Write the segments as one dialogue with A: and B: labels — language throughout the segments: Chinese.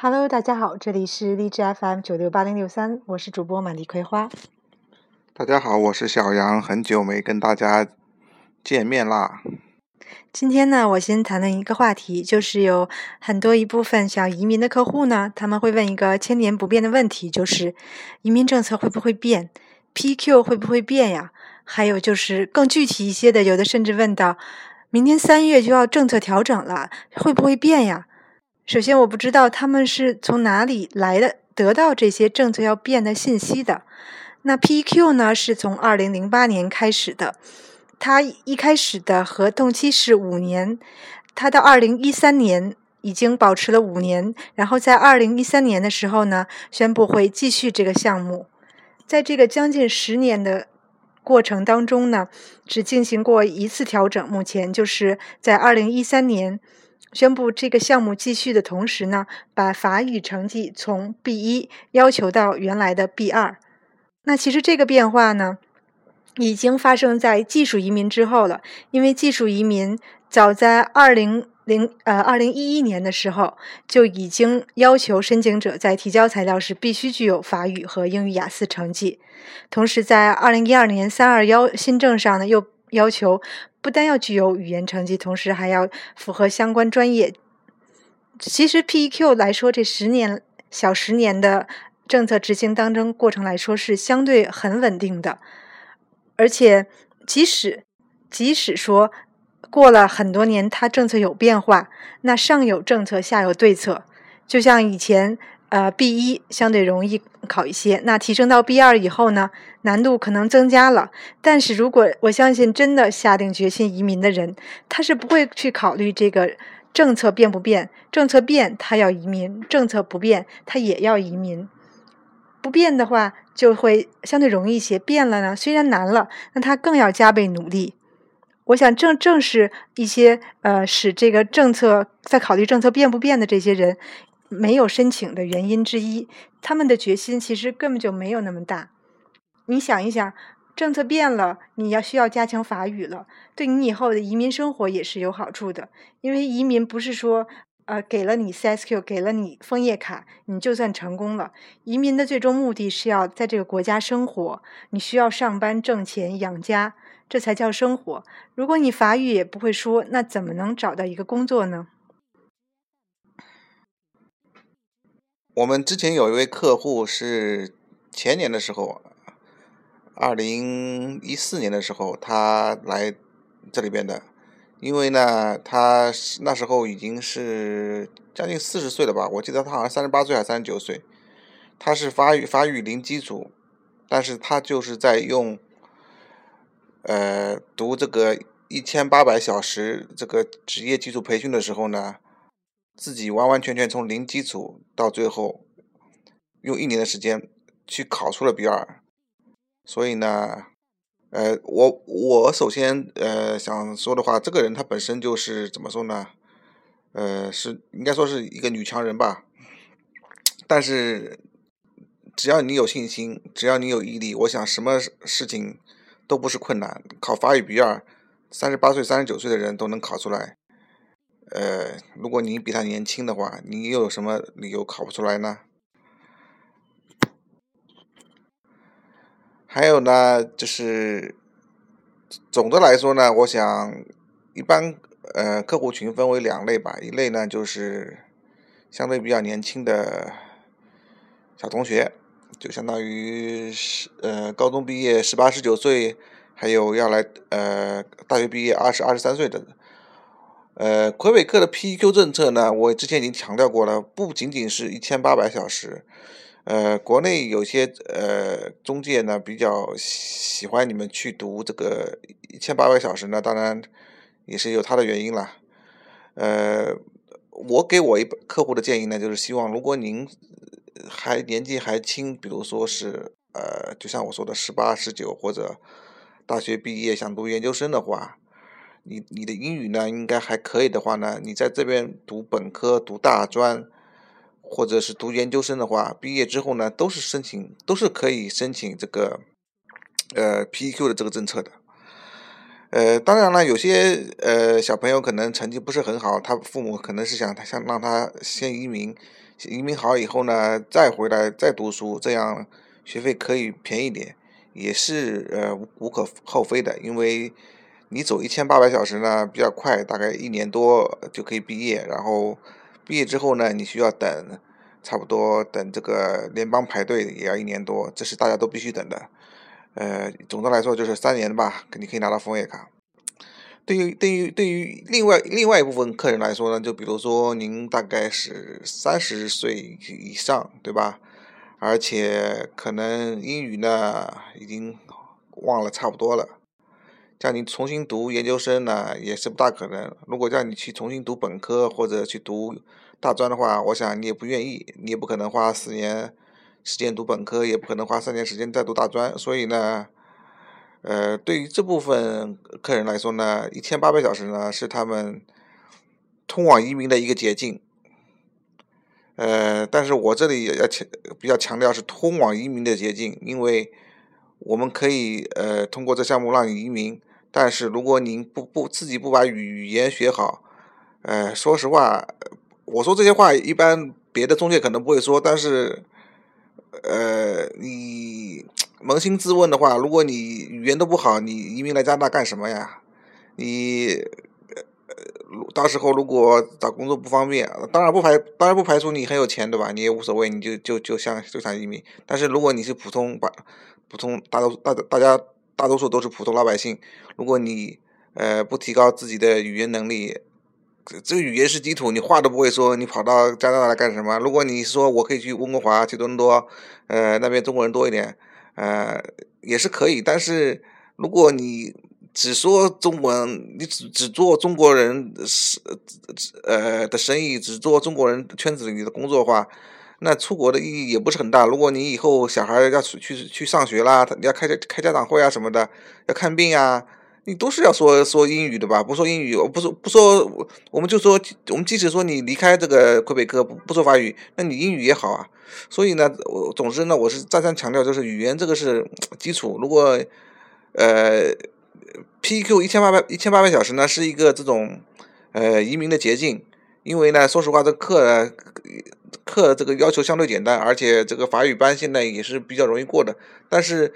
A: Hello，大家好，这里是荔枝 FM 九六八零六三，我是主播满地葵花。
B: 大家好，我是小杨，很久没跟大家见面啦。
A: 今天呢，我先谈论一个话题，就是有很多一部分想移民的客户呢，他们会问一个千年不变的问题，就是移民政策会不会变？PQ 会不会变呀？还有就是更具体一些的，有的甚至问到，明年三月就要政策调整了，会不会变呀？首先，我不知道他们是从哪里来的，得到这些政策要变的信息的。那 PEQ 呢，是从二零零八年开始的，它一开始的合同期是五年，它到二零一三年已经保持了五年，然后在二零一三年的时候呢，宣布会继续这个项目。在这个将近十年的过程当中呢，只进行过一次调整，目前就是在二零一三年。宣布这个项目继续的同时呢，把法语成绩从 B 一要求到原来的 B 二。那其实这个变化呢，已经发生在技术移民之后了。因为技术移民早在二零零呃二零一一年的时候就已经要求申请者在提交材料时必须具有法语和英语雅思成绩。同时，在二零一二年三二幺新政上呢，又要求。不但要具有语言成绩，同时还要符合相关专业。其实 PEQ 来说，这十年小十年的政策执行当中过程来说是相对很稳定的，而且即使即使说过了很多年，它政策有变化，那上有政策，下有对策，就像以前。呃，B 一相对容易考一些，那提升到 B 二以后呢，难度可能增加了。但是如果我相信真的下定决心移民的人，他是不会去考虑这个政策变不变，政策变他要移民，政策不变他也要移民。不变的话就会相对容易一些，变了呢虽然难了，那他更要加倍努力。我想正正是一些呃使这个政策在考虑政策变不变的这些人。没有申请的原因之一，他们的决心其实根本就没有那么大。你想一想，政策变了，你要需要加强法语了，对你以后的移民生活也是有好处的。因为移民不是说，呃，给了你 CSQ，给了你枫叶卡，你就算成功了。移民的最终目的是要在这个国家生活，你需要上班挣钱养家，这才叫生活。如果你法语也不会说，那怎么能找到一个工作呢？
B: 我们之前有一位客户是前年的时候，二零一四年的时候，他来这里边的，因为呢，他那时候已经是将近四十岁了吧，我记得他好像三十八岁还是三十九岁，他是发育发育零基础，但是他就是在用，呃，读这个一千八百小时这个职业基础培训的时候呢。自己完完全全从零基础到最后，用一年的时间去考出了 B 二，所以呢，呃，我我首先呃想说的话，这个人他本身就是怎么说呢？呃，是应该说是一个女强人吧。但是只要你有信心，只要你有毅力，我想什么事情都不是困难。考法语 B 二，三十八岁、三十九岁的人都能考出来。呃，如果你比他年轻的话，你又有什么理由考不出来呢？还有呢，就是总的来说呢，我想一般呃客户群分为两类吧，一类呢就是相对比较年轻的小同学，就相当于是呃高中毕业十八十九岁，还有要来呃大学毕业二十二十三岁的。呃，魁北克的 PEQ 政策呢，我之前已经强调过了，不仅仅是一千八百小时。呃，国内有些呃中介呢比较喜欢你们去读这个一千八百小时呢，当然也是有它的原因啦。呃，我给我一客户的建议呢，就是希望如果您还年纪还轻，比如说是呃，就像我说的十八、十九或者大学毕业想读研究生的话。你你的英语呢，应该还可以的话呢，你在这边读本科、读大专，或者是读研究生的话，毕业之后呢，都是申请，都是可以申请这个，呃，PEQ 的这个政策的。呃，当然了，有些呃小朋友可能成绩不是很好，他父母可能是想他想让他先移民，移民好以后呢再回来再读书，这样学费可以便宜点，也是呃无可厚非的，因为你走一千八百小时呢比较快，大概一年多就可以毕业，然后毕业之后呢你需要等，差不多等这个联邦排队也要一年多，这是大家都必须等的。呃，总的来说就是三年吧，你可以拿到枫叶卡。对于对于对于另外另外一部分客人来说呢，就比如说您大概是三十岁以上，对吧？而且可能英语呢已经忘了差不多了，叫你重新读研究生呢也是不大可能。如果叫你去重新读本科或者去读大专的话，我想你也不愿意，你也不可能花四年。时间读本科也不可能花三年时间再读大专，所以呢，呃，对于这部分客人来说呢，一千八百小时呢是他们通往移民的一个捷径。呃，但是我这里也要强比较强调是通往移民的捷径，因为我们可以呃通过这项目让你移民，但是如果您不不自己不把语言学好，呃，说实话，我说这些话一般别的中介可能不会说，但是。呃，你扪心自问的话，如果你语言都不好，你移民来加拿大干什么呀？你呃，到时候如果找工作不方便，当然不排，当然不排除你很有钱，对吧？你也无所谓，你就就就想就想移民。但是如果你是普通把普通大多大大家大多数都是普通老百姓，如果你呃不提高自己的语言能力。这个语言是基础，你话都不会说，你跑到加拿大来干什么？如果你说我可以去温哥华、去多伦多，呃，那边中国人多一点，呃，也是可以。但是如果你只说中文，你只只做中国人是呃的生意，只做中国人圈子里的工作的话，那出国的意义也不是很大。如果你以后小孩要去去上学啦，你要开开家长会啊什么的，要看病啊。你都是要说说英语的吧？不说英语，不说不说，我们就说，我们即使说你离开这个魁北克不不说法语，那你英语也好啊。所以呢，我总之呢，我是再三强调，就是语言这个是基础。如果呃，PQ 一千八百一千八百小时呢，是一个这种呃移民的捷径，因为呢，说实话，这课课这个要求相对简单，而且这个法语班现在也是比较容易过的，但是。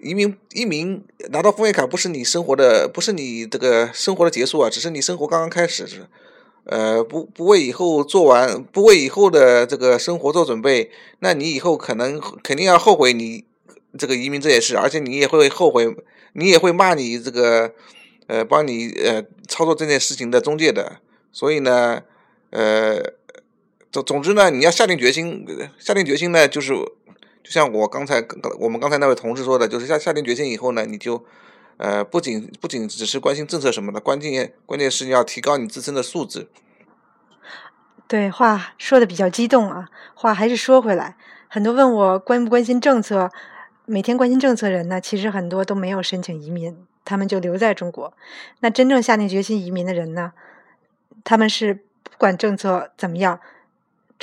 B: 移民移民拿到枫叶卡不是你生活的，不是你这个生活的结束啊，只是你生活刚刚开始，呃，不不为以后做完，不为以后的这个生活做准备，那你以后可能肯定要后悔你这个移民这件事，而且你也会后悔，你也会骂你这个呃帮你呃操作这件事情的中介的，所以呢，呃，总总之呢，你要下定决心，下定决心呢就是。就像我刚才我们刚才那位同事说的，就是下下定决心以后呢，你就，呃，不仅不仅只是关心政策什么的，关键关键是你要提高你自身的素质。
A: 对，话说的比较激动啊，话还是说回来，很多问我关不关心政策，每天关心政策人呢，其实很多都没有申请移民，他们就留在中国。那真正下定决心移民的人呢，他们是不管政策怎么样。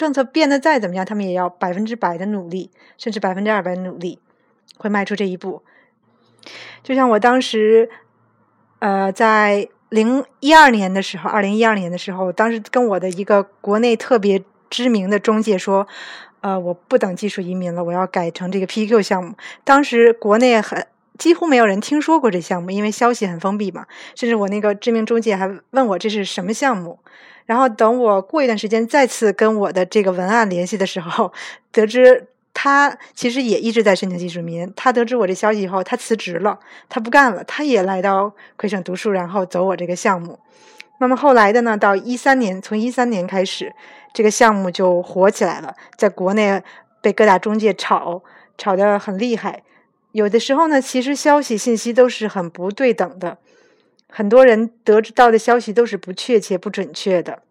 A: 政策变得再怎么样，他们也要百分之百的努力，甚至百分之二百的努力，会迈出这一步。就像我当时，呃，在零一二年的时候，二零一二年的时候，当时跟我的一个国内特别知名的中介说，呃，我不等技术移民了，我要改成这个 PQ 项目。当时国内很几乎没有人听说过这项目，因为消息很封闭嘛。甚至我那个知名中介还问我这是什么项目。然后等我过一段时间再次跟我的这个文案联系的时候，得知他其实也一直在申请技术移民。他得知我这消息以后，他辞职了，他不干了，他也来到魁省读书，然后走我这个项目。那么后来的呢，到一三年，从一三年开始，这个项目就火起来了，在国内被各大中介炒，炒得很厉害。有的时候呢，其实消息信息都是很不对等的。很多人得知到的消息都是不确切、不准确的。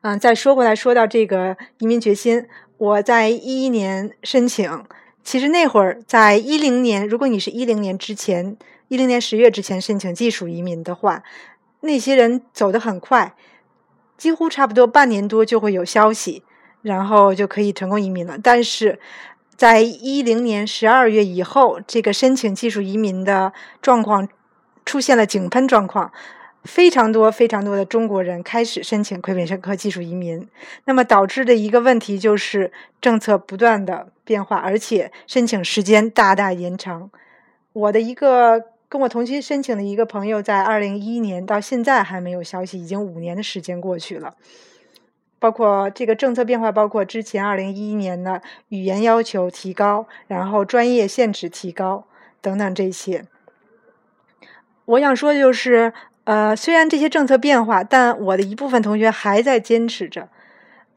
A: 嗯，再说回来，说到这个移民决心，我在一一年申请，其实那会儿在一零年，如果你是一零年之前，一零年十月之前申请技术移民的话，那些人走得很快，几乎差不多半年多就会有消息，然后就可以成功移民了。但是在一零年十二月以后，这个申请技术移民的状况。出现了井喷状况，非常多非常多的中国人开始申请魁北克技术移民。那么导致的一个问题就是政策不断的变化，而且申请时间大大延长。我的一个跟我同期申请的一个朋友，在二零一一年到现在还没有消息，已经五年的时间过去了。包括这个政策变化，包括之前二零一一年的语言要求提高，然后专业限制提高等等这些。我想说就是，呃，虽然这些政策变化，但我的一部分同学还在坚持着，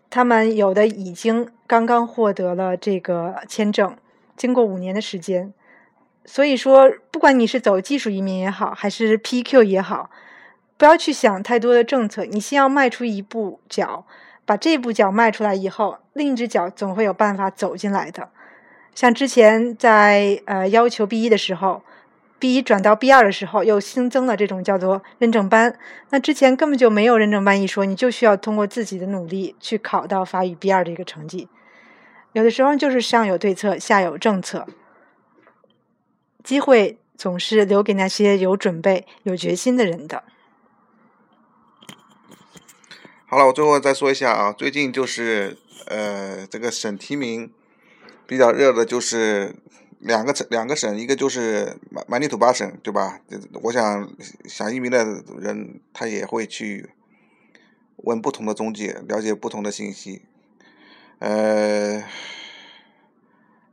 A: 他们有的已经刚刚获得了这个签证，经过五年的时间。所以说，不管你是走技术移民也好，还是 PQ 也好，不要去想太多的政策，你先要迈出一步脚。把这步脚迈出来以后，另一只脚总会有办法走进来的。像之前在呃要求 B 一的时候，B 一转到 B 二的时候，又新增了这种叫做认证班。那之前根本就没有认证班一说，你就需要通过自己的努力去考到法语 B 二的一个成绩。有的时候就是上有对策，下有政策，机会总是留给那些有准备、有决心的人的。
B: 好了，我最后再说一下啊，最近就是呃，这个省提名比较热的就是两个省，两个省，一个就是马马尼土巴省，对吧？我想想移民的人他也会去问不同的中介，了解不同的信息。呃，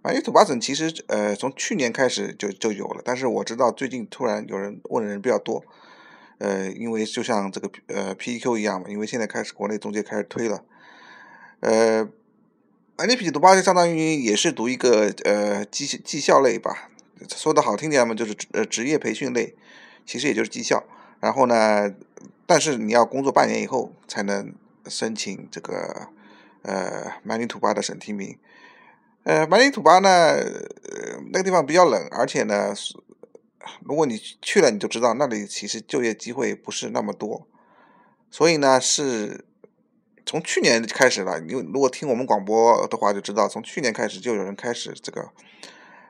B: 马尼土巴省其实呃从去年开始就就有了，但是我知道最近突然有人问的人比较多。呃，因为就像这个呃 PEQ 一样嘛，因为现在开始国内中介开始推了，呃，NP 读八就相当于也是读一个呃绩绩效类吧，说的好听点嘛，就是呃职业培训类，其实也就是绩效。然后呢，但是你要工作半年以后才能申请这个呃曼尼土巴的省提名。呃，曼尼土巴呢，呃那个地方比较冷，而且呢。如果你去了，你就知道那里其实就业机会不是那么多，所以呢，是从去年开始了。你如果听我们广播的话，就知道从去年开始就有人开始这个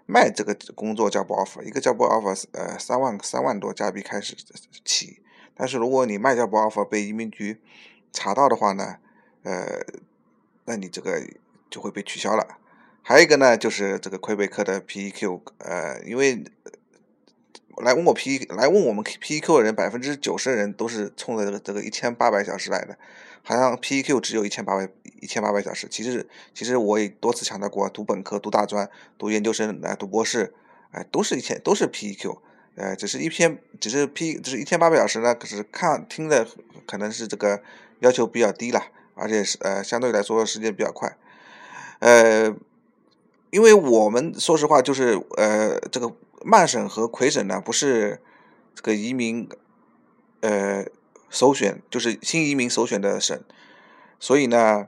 B: 卖这个工作叫 offer，一个叫 offer，呃，三万三万多加币开始起。但是如果你卖叫 offer 被移民局查到的话呢，呃，那你这个就会被取消了。还有一个呢，就是这个魁北克的 PEQ，呃，因为。来问我 P 来问我们 PEQ 的人，百分之九十的人都是冲着这个这个一千八百小时来的，好像 PEQ 只有一千八百一千八百小时。其实其实我也多次强调过，读本科、读大专、读研究生、来读博士，哎，都是一千都是 PEQ，呃，只是一篇只是 P 只是一千八百小时呢，可是看听的可能是这个要求比较低了，而且是呃相对来说时间比较快，呃，因为我们说实话就是呃这个。曼省和魁省呢，不是这个移民呃首选，就是新移民首选的省，所以呢，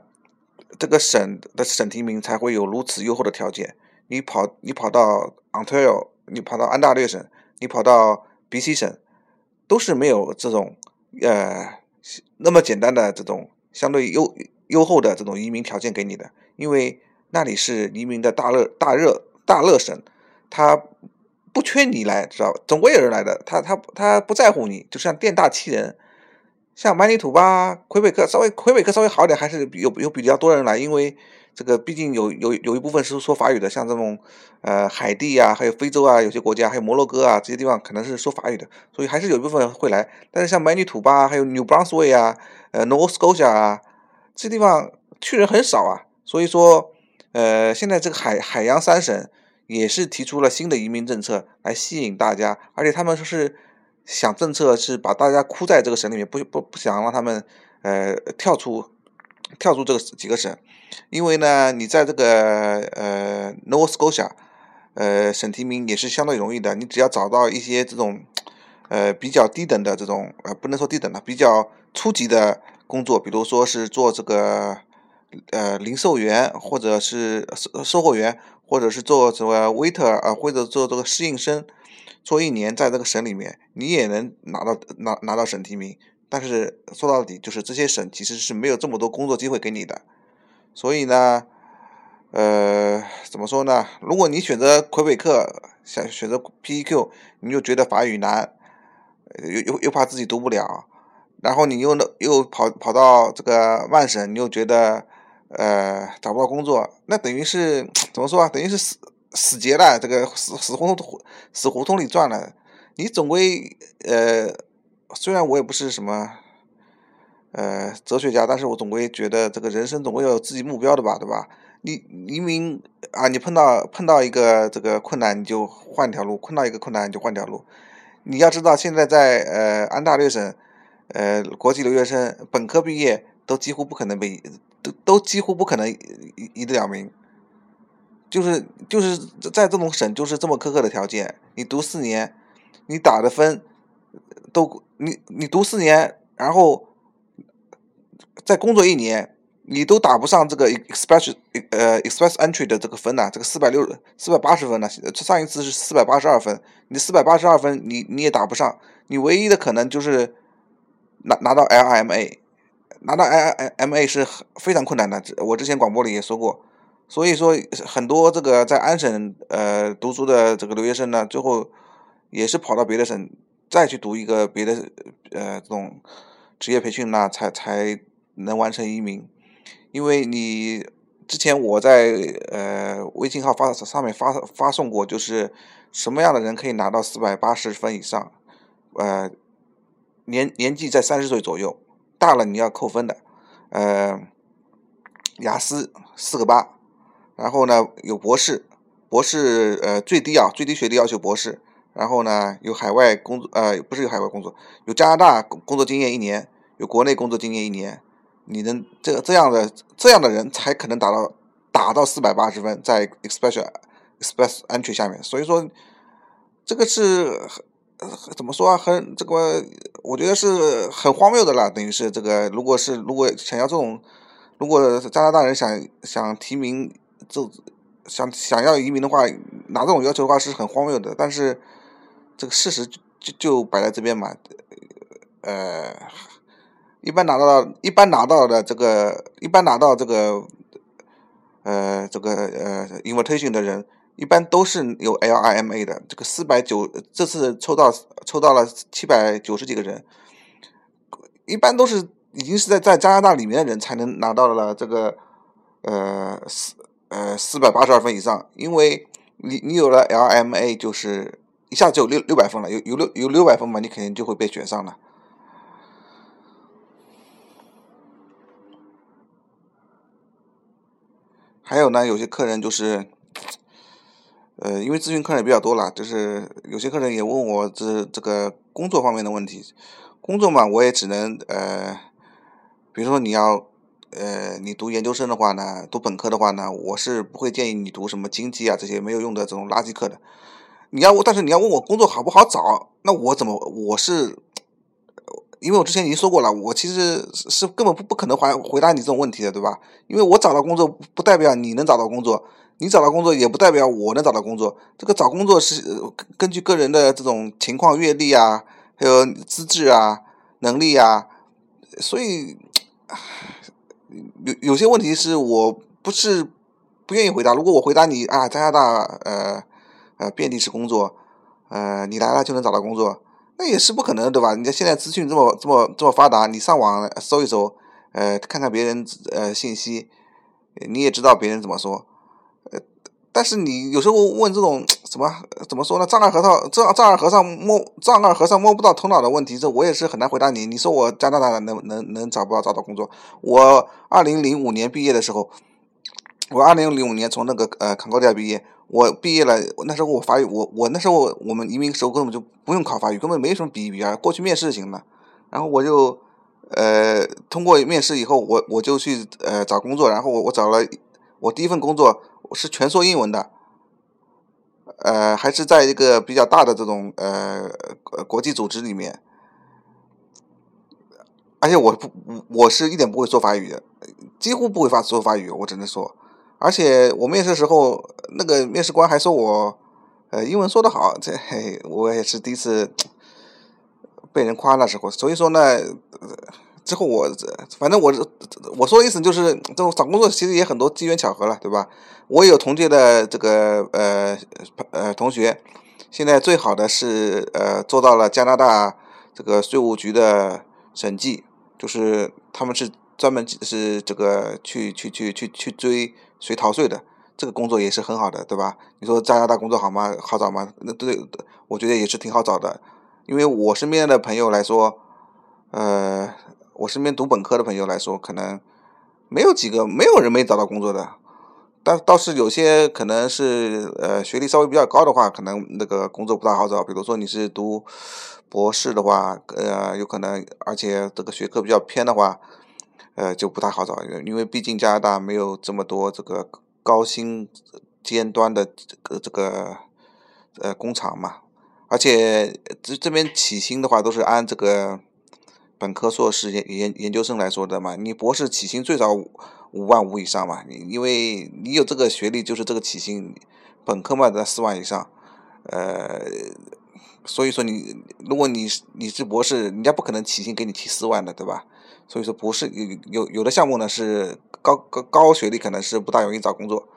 B: 这个省的省提名才会有如此优厚的条件。你跑你跑到 Ontario，你跑到安大略省，你跑到 BC 省，都是没有这种呃那么简单的这种相对优优厚的这种移民条件给你的，因为那里是移民的大热大热大热省，它。不缺你来，知道吧？总归有人来的。他他他不在乎你，就像店大欺人。像曼尼土巴、魁北克，稍微魁北克稍微好点，还是有有比较多人来，因为这个毕竟有有有一部分是说法语的，像这种呃海地啊，还有非洲啊，有些国家，还有摩洛哥啊这些地方，可能是说法语的，所以还是有一部分会来。但是像曼尼土巴、还有 New Brunswick 啊、呃 Nova Scotia 啊这地方去人很少啊，所以说呃现在这个海海洋三省。也是提出了新的移民政策来吸引大家，而且他们说是想政策是把大家箍在这个省里面，不不不想让他们呃跳出跳出这个几个省，因为呢，你在这个呃 Nova Scotia 呃省提名也是相对容易的，你只要找到一些这种呃比较低等的这种呃不能说低等的比较初级的工作，比如说是做这个呃零售员或者是售售货员。或者是做什么 waiter 啊，或者做这个适应生，做一年在这个省里面，你也能拿到拿拿到省提名。但是说到底，就是这些省其实是没有这么多工作机会给你的。所以呢，呃，怎么说呢？如果你选择魁北克，想选择 PEQ，你就觉得法语难，又又又怕自己读不了，然后你又又跑跑到这个外省，你又觉得呃找不到工作，那等于是怎么说啊？等于是死死结了，这个死死胡同死胡同里转了。你总归呃，虽然我也不是什么呃哲学家，但是我总归觉得这个人生总归要有自己目标的吧，对吧？你明明啊，你碰到碰到一个这个困难，你就换条路；碰到一个困难，你就换条路。你要知道，现在在呃安大略省，呃国际留学生本科毕业都几乎不可能被都都几乎不可能一一得了名。就是就是在这种省，就是这么苛刻的条件。你读四年，你打的分都你你读四年，然后再工作一年。你都打不上这个 express 呃 express entry 的这个分呐，这个四百六四百八十分呢，上一次是四百八十二分，你四百八十二分你你也打不上，你唯一的可能就是拿拿到 LMA，拿到 i ma 是非常困难的，我之前广播里也说过，所以说很多这个在安省呃读书的这个留学生呢，最后也是跑到别的省再去读一个别的呃这种职业培训那才才能完成移民。因为你之前我在呃微信号发上面发发送过，就是什么样的人可以拿到四百八十分以上，呃年年纪在三十岁左右，大了你要扣分的，呃雅思四个八，然后呢有博士，博士呃最低啊最低学历要求博士，然后呢有海外工作呃不是有海外工作，有加拿大工作经验一年，有国内工作经验一年。你能这这样的这样的人才可能达到达到四百八十分，在 express express entry 下面，所以说这个是怎么说啊？很这个我觉得是很荒谬的了。等于是这个，如果是如果想要这种，如果加拿大人想想提名，就想想要移民的话，拿这种要求的话是很荒谬的。但是这个事实就就摆在这边嘛，呃。一般拿到一般拿到的这个一般拿到这个呃这个呃 invitation 的人，一般都是有 LIMA 的。这个四百九这次抽到抽到了七百九十几个人，一般都是已经是在在加拿大里面的人才能拿到了这个呃四呃四百八十二分以上。因为你你有了 LIMA，就是一下就六六百分了，有有六有六百分嘛，你肯定就会被选上了。还有呢，有些客人就是，呃，因为咨询客人也比较多了，就是有些客人也问我这这个工作方面的问题。工作嘛，我也只能呃，比如说你要呃，你读研究生的话呢，读本科的话呢，我是不会建议你读什么经济啊这些没有用的这种垃圾课的。你要，但是你要问我工作好不好找，那我怎么我是？因为我之前已经说过了，我其实是根本不不可能回回答你这种问题的，对吧？因为我找到工作不代表你能找到工作，你找到工作也不代表我能找到工作。这个找工作是根据个人的这种情况、阅历啊，还有资质啊、能力啊，所以有有些问题是我不是不愿意回答。如果我回答你啊，加拿大呃呃遍地是工作，呃你来了就能找到工作。那也是不可能，对吧？你看现在资讯这么这么这么发达，你上网搜一搜，呃，看看别人呃信息，你也知道别人怎么说。但是你有时候问这种什么怎么说呢？丈二和尚丈丈二和尚摸丈二和尚摸不到头脑的问题，这我也是很难回答你。你说我加拿大能能能找不到找到工作？我二零零五年毕业的时候，我二零零五年从那个呃康高迪亚毕业。我毕业了，那时候我法语，我我那时候我们移民时候根本就不用考法语，根本没什么比一比啊，过去面试就行了。然后我就呃通过面试以后，我我就去呃找工作，然后我我找了我第一份工作是全说英文的，呃还是在一个比较大的这种呃国际组织里面，而且我不我是一点不会说法语的，几乎不会发说法语，我只能说。而且我面试的时候，那个面试官还说我，呃，英文说得好，这嘿我也是第一次被人夸那时候。所以说呢，之后我反正我我说的意思就是，这种找工作其实也很多机缘巧合了，对吧？我有同届的这个呃呃同学，现在最好的是呃做到了加拿大这个税务局的审计，就是他们是专门是这个去去去去去追谁逃税的，这个工作也是很好的，对吧？你说加拿大工作好吗？好找吗？那对，我觉得也是挺好找的，因为我身边的朋友来说，呃，我身边读本科的朋友来说，可能没有几个，没有人没找到工作的。但倒是有些可能是呃学历稍微比较高的话，可能那个工作不大好找。比如说你是读博士的话，呃，有可能，而且这个学科比较偏的话，呃，就不太好找。因为毕竟加拿大没有这么多这个高薪尖端的这个这个呃工厂嘛。而且这这边起薪的话都是按这个本科、硕士、研研研究生来说的嘛。你博士起薪最少。五万五以上嘛，你因为你有这个学历，就是这个起薪，本科嘛在四万以上，呃，所以说你如果你你是博士，人家不可能起薪给你提四万的，对吧？所以说不是有有有的项目呢是高高高学历可能是不大容易找工作。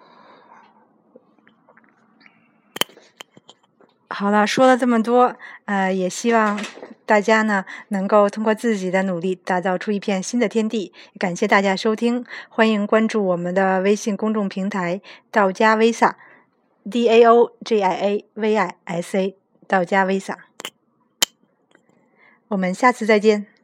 A: 好了，说了这么多，呃，也希望大家呢能够通过自己的努力打造出一片新的天地。感谢大家收听，欢迎关注我们的微信公众平台“道家 Visa”，D A O G I A V I S A，道家 Visa。我们下次再见。